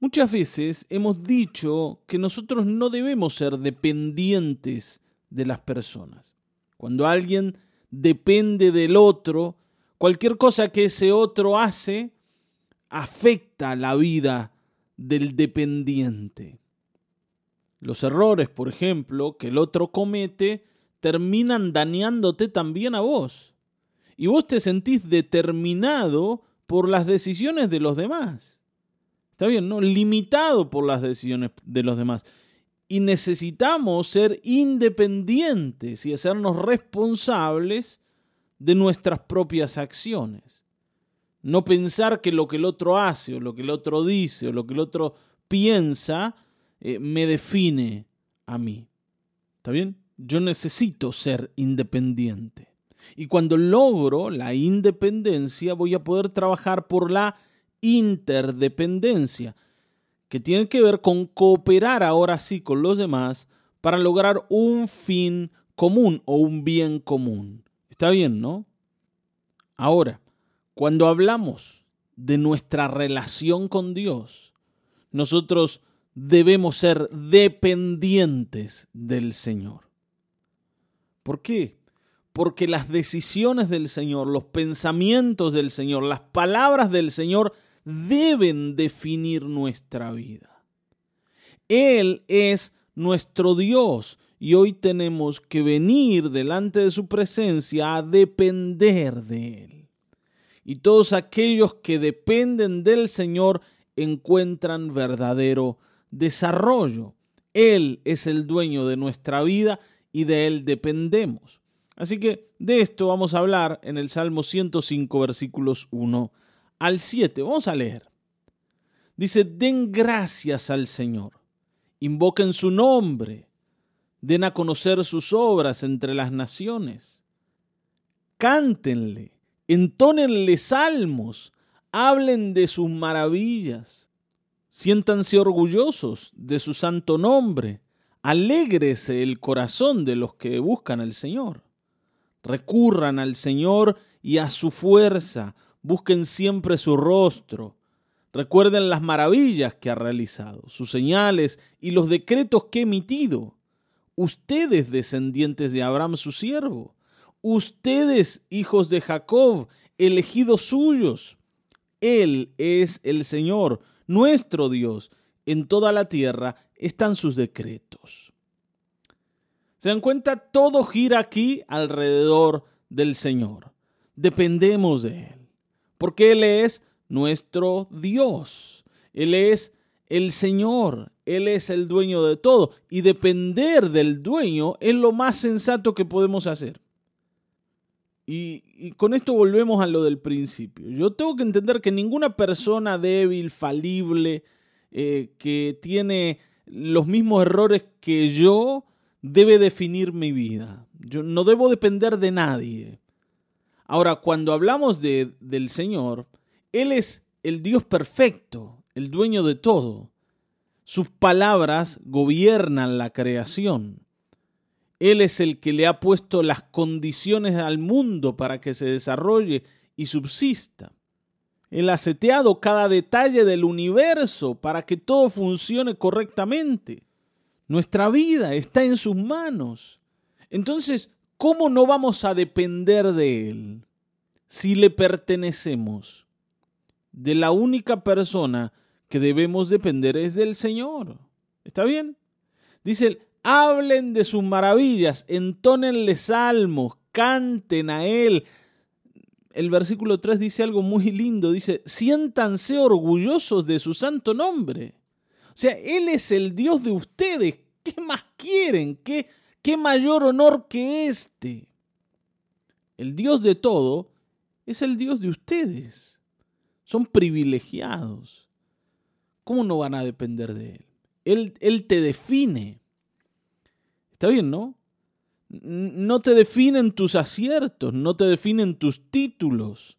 Muchas veces hemos dicho que nosotros no debemos ser dependientes de las personas. Cuando alguien depende del otro, cualquier cosa que ese otro hace afecta la vida del dependiente. Los errores, por ejemplo, que el otro comete, terminan dañándote también a vos. Y vos te sentís determinado por las decisiones de los demás. Está bien, ¿no? Limitado por las decisiones de los demás. Y necesitamos ser independientes y hacernos responsables de nuestras propias acciones. No pensar que lo que el otro hace o lo que el otro dice o lo que el otro piensa eh, me define a mí. ¿Está bien? Yo necesito ser independiente. Y cuando logro la independencia voy a poder trabajar por la interdependencia, que tiene que ver con cooperar ahora sí con los demás para lograr un fin común o un bien común. Está bien, ¿no? Ahora, cuando hablamos de nuestra relación con Dios, nosotros debemos ser dependientes del Señor. ¿Por qué? Porque las decisiones del Señor, los pensamientos del Señor, las palabras del Señor deben definir nuestra vida. Él es nuestro Dios y hoy tenemos que venir delante de su presencia a depender de Él. Y todos aquellos que dependen del Señor encuentran verdadero desarrollo. Él es el dueño de nuestra vida y de Él dependemos. Así que de esto vamos a hablar en el Salmo 105, versículos 1 al 7. Vamos a leer. Dice, den gracias al Señor, invoquen su nombre, den a conocer sus obras entre las naciones, cántenle, entónenle salmos, hablen de sus maravillas Siéntanse orgullosos de su santo nombre. Alégrese el corazón de los que buscan al Señor. Recurran al Señor y a su fuerza. Busquen siempre su rostro. Recuerden las maravillas que ha realizado, sus señales y los decretos que ha emitido. Ustedes, descendientes de Abraham, su siervo. Ustedes, hijos de Jacob, elegidos suyos. Él es el Señor nuestro Dios. En toda la tierra están sus decretos. ¿Se dan cuenta? Todo gira aquí alrededor del Señor. Dependemos de Él. Porque Él es nuestro Dios. Él es el Señor. Él es el dueño de todo. Y depender del dueño es lo más sensato que podemos hacer. Y, con esto volvemos a lo del principio. Yo tengo que entender que ninguna persona débil, falible, eh, que tiene los mismos errores que yo, debe definir mi vida. Yo no debo depender de nadie. Ahora, cuando hablamos de, del Señor, Él es el Dios perfecto, el dueño de todo. Sus palabras gobiernan la creación. Él es el que le ha puesto las condiciones al mundo para que se desarrolle y subsista. Él ha seteado cada detalle del universo para que todo funcione correctamente. Nuestra vida está en sus manos. Entonces, ¿cómo no vamos a depender de Él si le pertenecemos? De la única persona que debemos depender es del Señor. ¿Está bien? Dice, hablen de sus maravillas, entónenle salmos, canten a Él. El versículo 3 dice algo muy lindo, dice, siéntanse orgullosos de su santo nombre. O sea, Él es el Dios de ustedes. ¿Qué más quieren? ¿Qué, qué mayor honor que este? El Dios de todo es el Dios de ustedes. Son privilegiados. ¿Cómo no van a depender de Él? Él, él te define. Está bien, ¿no? No te definen tus aciertos, no te definen tus títulos,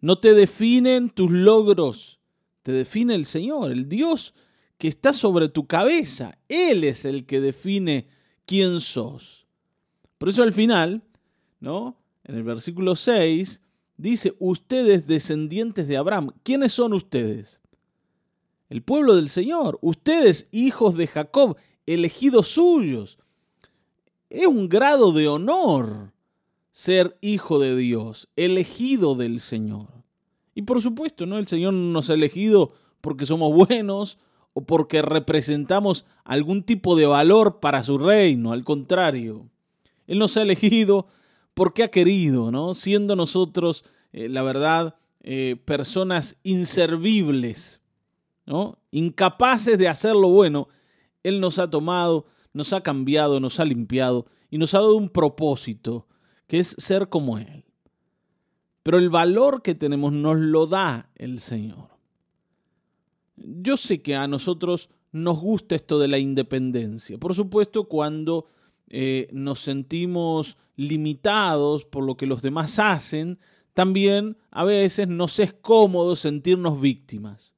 no te definen tus logros, te define el Señor, el Dios que está sobre tu cabeza. Él es el que define quién sos. Por eso al final, ¿no? En el versículo 6 dice, ustedes descendientes de Abraham. ¿Quiénes son ustedes? el pueblo del Señor, ustedes hijos de Jacob, elegidos suyos. Es un grado de honor ser hijo de Dios, elegido del Señor. Y por supuesto, ¿no? El Señor nos ha elegido porque somos buenos o porque representamos algún tipo de valor para su reino, al contrario. Él nos ha elegido porque ha querido, ¿no? Siendo nosotros, eh, la verdad, eh, personas inservibles, ¿no? Incapaces de hacer lo bueno, Él nos ha tomado, nos ha cambiado, nos ha limpiado y nos ha dado un propósito, que es ser como Él. Pero el valor que tenemos nos lo da el Señor. Yo sé que a nosotros nos gusta esto de la independencia. Por supuesto, cuando eh, nos sentimos limitados por lo que los demás hacen, también a veces nos es cómodo sentirnos víctimas.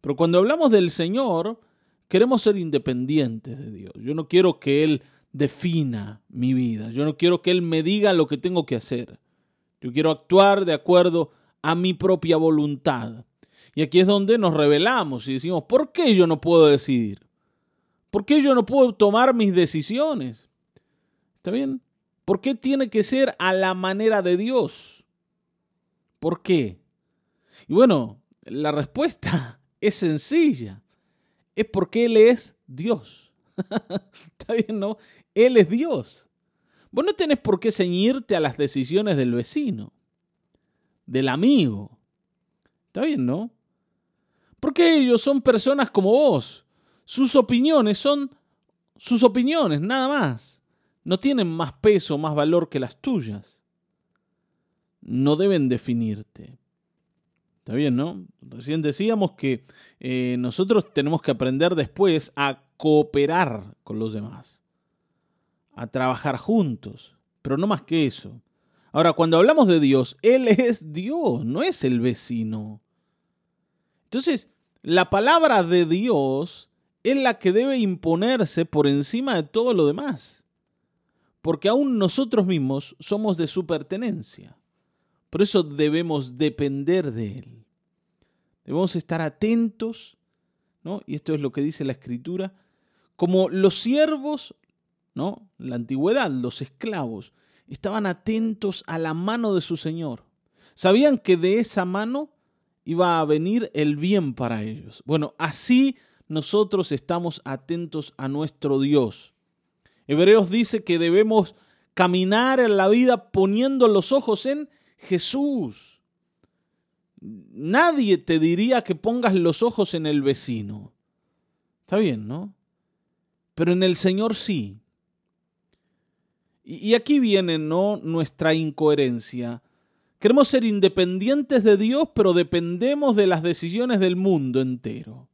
Pero cuando hablamos del Señor, queremos ser independientes de Dios. Yo no quiero que Él defina mi vida. Yo no quiero que Él me diga lo que tengo que hacer. Yo quiero actuar de acuerdo a mi propia voluntad. Y aquí es donde nos revelamos y decimos, ¿por qué yo no puedo decidir? ¿Por qué yo no puedo tomar mis decisiones? ¿Está bien? ¿Por qué tiene que ser a la manera de Dios? ¿Por qué? Y bueno, la respuesta es sencilla. Es porque Él es Dios. ¿Está bien, no? Él es Dios. Vos no tenés por qué ceñirte a las decisiones del vecino, del amigo. ¿Está bien, no? Porque ellos son personas como vos. Sus opiniones son sus opiniones, nada más. No tienen más peso, más valor que las tuyas. No deben definirte. Está bien, ¿no? Recién decíamos que eh, nosotros tenemos que aprender después a cooperar con los demás, a trabajar juntos, pero no más que eso. Ahora, cuando hablamos de Dios, Él es Dios, no es el vecino. Entonces, la palabra de Dios es la que debe imponerse por encima de todo lo demás. Porque aún nosotros mismos somos de su pertenencia. Por eso debemos depender de Él. Debemos estar atentos, ¿no? Y esto es lo que dice la Escritura, como los siervos, ¿no? La antigüedad, los esclavos, estaban atentos a la mano de su Señor. Sabían que de esa mano iba a venir el bien para ellos. Bueno, así nosotros estamos atentos a nuestro Dios. Hebreos dice que debemos caminar en la vida poniendo los ojos en Jesús. Nadie te diría que pongas los ojos en el vecino. Está bien, ¿no? Pero en el Señor sí. Y aquí viene ¿no? nuestra incoherencia. Queremos ser independientes de Dios, pero dependemos de las decisiones del mundo entero.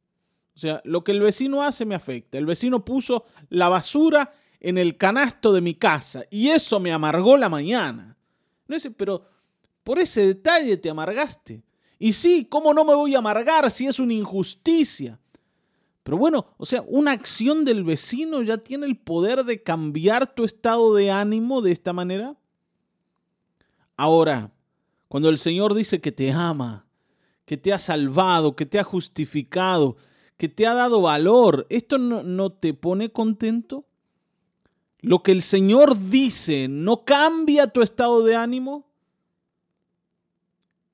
O sea, lo que el vecino hace me afecta. El vecino puso la basura en el canasto de mi casa y eso me amargó la mañana. No sé, pero por ese detalle te amargaste. Y sí, ¿cómo no me voy a amargar si es una injusticia? Pero bueno, o sea, una acción del vecino ya tiene el poder de cambiar tu estado de ánimo de esta manera. Ahora, cuando el Señor dice que te ama, que te ha salvado, que te ha justificado, que te ha dado valor, ¿esto no, te pone contento? Lo que el Señor dice no cambia tu estado de ánimo.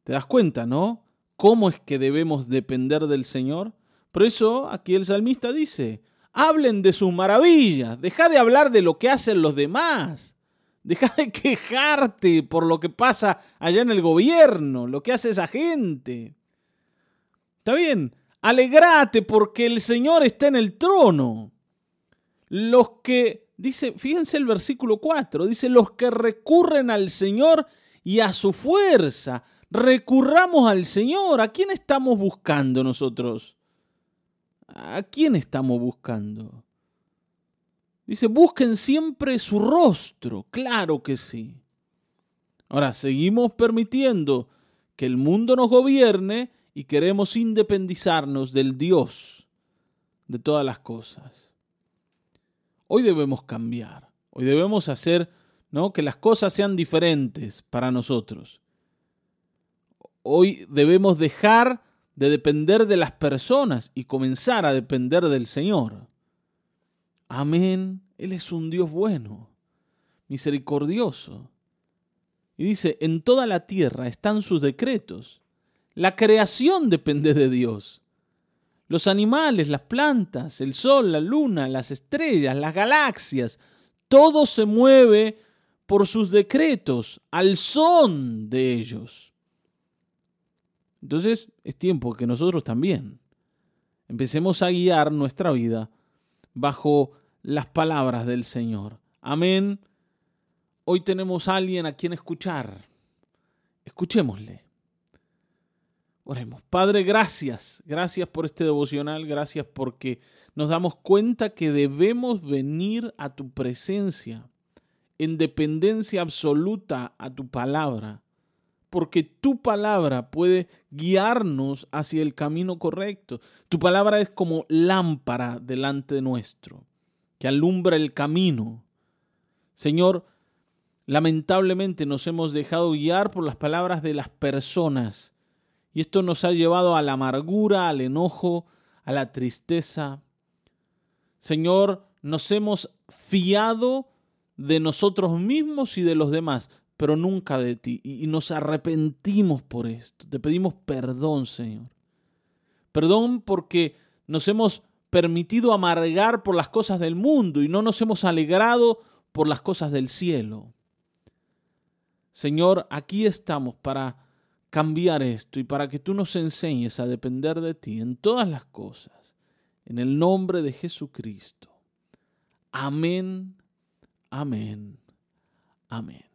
¿Te das cuenta, no? ¿Cómo es que debemos depender del Señor? Por eso aquí el salmista dice, hablen de sus maravillas, deja de hablar de lo que hacen los demás. Deja de quejarte por lo que pasa allá en el gobierno, lo que hace esa gente. Está bien, alegrate porque el Señor está en el trono. Los que, dice, fíjense el versículo 4, dice, los que recurren al Señor y a su fuerza, recurramos al Señor. ¿A quién estamos buscando nosotros? ¿A quién estamos buscando? Dice, busquen siempre su rostro. Claro que sí. Ahora, seguimos permitiendo que el mundo nos gobierne y queremos independizarnos del Dios de todas las cosas. Hoy debemos cambiar. Hoy debemos hacer ¿no? que las cosas sean diferentes para nosotros. Hoy debemos dejar de depender de las personas y comenzar a depender del Señor. Amén. Él es un Dios bueno, misericordioso. Y dice, en toda la tierra están sus decretos. La creación depende de Dios. Los animales, las plantas, el sol, la luna, las estrellas, las galaxias, todo se mueve por sus decretos, al son de ellos. Entonces es tiempo que nosotros también empecemos a guiar nuestra vida bajo las palabras del Señor. Amén. Hoy tenemos a alguien a quien escuchar. Escuchémosle. Oremos. Padre, gracias. Gracias por este devocional. Gracias porque nos damos cuenta que debemos venir a tu presencia en dependencia absoluta a tu palabra. Porque tu palabra puede guiarnos hacia el camino correcto. Tu palabra es como lámpara delante de nuestro, que alumbra el camino. Señor, lamentablemente nos hemos dejado guiar por las palabras de las personas y esto nos ha llevado a la amargura, al enojo, a la tristeza. Señor, nos hemos fiado de nosotros mismos y de los demás, pero nunca de ti. Y nos arrepentimos por esto. Te pedimos perdón, Señor. Perdón porque nos hemos permitido amargar por las cosas del mundo y no nos hemos alegrado por las cosas del cielo. Señor, aquí estamos para cambiar esto y para que tú nos enseñes a depender de ti en todas las cosas. En el nombre de Jesucristo. Amén, amén, amén.